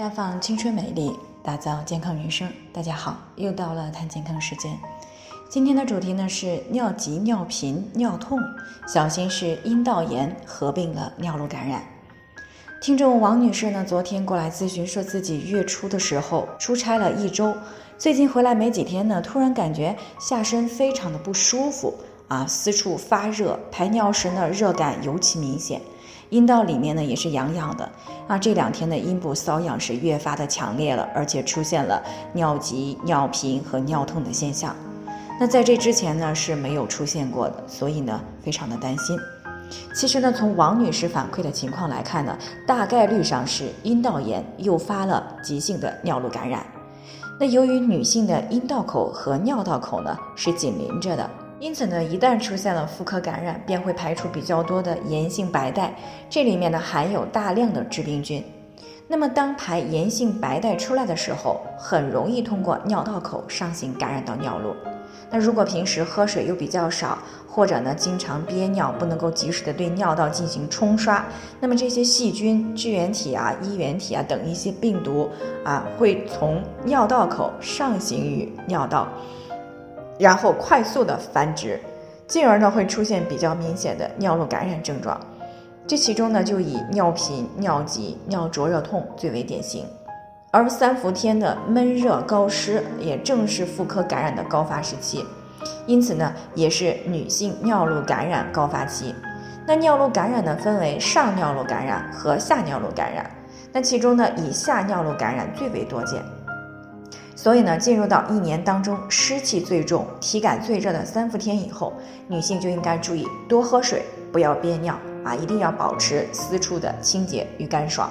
绽放青春美丽，打造健康人生。大家好，又到了谈健康时间。今天的主题呢是尿急、尿频、尿痛，小心是阴道炎合并了尿路感染。听众王女士呢，昨天过来咨询，说自己月初的时候出差了一周，最近回来没几天呢，突然感觉下身非常的不舒服啊，私处发热，排尿时呢热感尤其明显，阴道里面呢也是痒痒的啊，这两天的阴部瘙痒是越发的强烈了，而且出现了尿急、尿频和尿痛的现象。那在这之前呢是没有出现过的，所以呢非常的担心。其实呢，从王女士反馈的情况来看呢，大概率上是阴道炎诱发了急性的尿路感染。那由于女性的阴道口和尿道口呢是紧邻着的，因此呢，一旦出现了妇科感染，便会排出比较多的炎性白带，这里面呢含有大量的致病菌。那么当排炎性白带出来的时候，很容易通过尿道口上行感染到尿路。那如果平时喝水又比较少，或者呢经常憋尿，不能够及时的对尿道进行冲刷，那么这些细菌、支原体啊、衣原体啊等一些病毒啊，会从尿道口上行于尿道，然后快速的繁殖，进而呢会出现比较明显的尿路感染症状。这其中呢就以尿频、尿急、尿灼热痛最为典型。而三伏天的闷热高湿，也正是妇科感染的高发时期，因此呢，也是女性尿路感染高发期。那尿路感染呢，分为上尿路感染和下尿路感染。那其中呢，以下尿路感染最为多见。所以呢，进入到一年当中湿气最重、体感最热的三伏天以后，女性就应该注意多喝水，不要憋尿啊，一定要保持私处的清洁与干爽。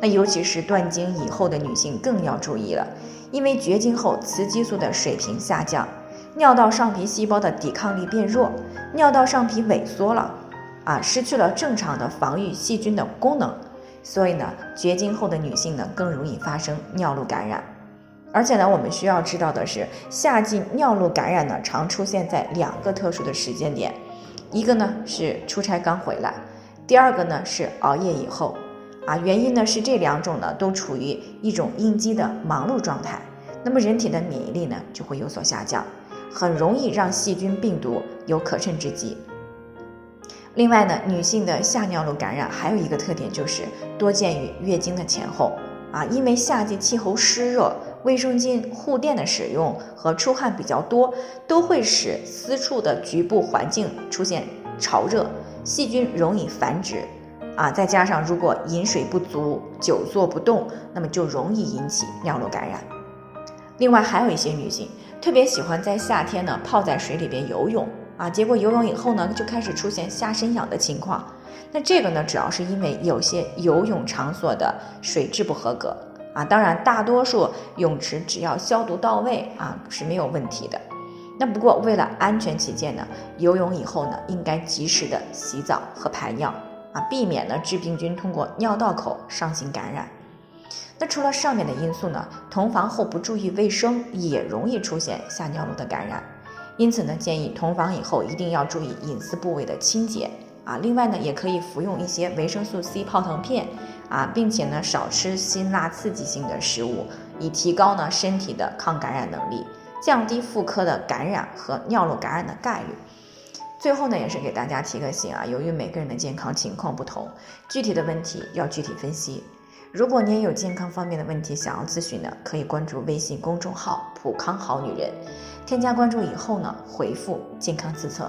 那尤其是断经以后的女性更要注意了，因为绝经后雌激素的水平下降，尿道上皮细胞的抵抗力变弱，尿道上皮萎缩了，啊，失去了正常的防御细菌的功能，所以呢，绝经后的女性呢更容易发生尿路感染。而且呢，我们需要知道的是，夏季尿路感染呢常出现在两个特殊的时间点，一个呢是出差刚回来，第二个呢是熬夜以后。啊，原因呢是这两种呢都处于一种应激的忙碌状态，那么人体的免疫力呢就会有所下降，很容易让细菌病毒有可乘之机。另外呢，女性的下尿路感染还有一个特点就是多见于月经的前后啊，因为夏季气候湿热，卫生巾、护垫的使用和出汗比较多，都会使私处的局部环境出现潮热，细菌容易繁殖。啊，再加上如果饮水不足、久坐不动，那么就容易引起尿路感染。另外，还有一些女性特别喜欢在夏天呢泡在水里边游泳啊，结果游泳以后呢就开始出现下身痒的情况。那这个呢主要是因为有些游泳场所的水质不合格啊。当然，大多数泳池只要消毒到位啊是没有问题的。那不过为了安全起见呢，游泳以后呢应该及时的洗澡和排尿。啊，避免呢致病菌通过尿道口上行感染。那除了上面的因素呢，同房后不注意卫生也容易出现下尿路的感染。因此呢，建议同房以后一定要注意隐私部位的清洁啊。另外呢，也可以服用一些维生素 C 泡腾片啊，并且呢少吃辛辣刺激性的食物，以提高呢身体的抗感染能力，降低妇科的感染和尿路感染的概率。最后呢，也是给大家提个醒啊，由于每个人的健康情况不同，具体的问题要具体分析。如果您有健康方面的问题想要咨询的，可以关注微信公众号“普康好女人”，添加关注以后呢，回复“健康自测”，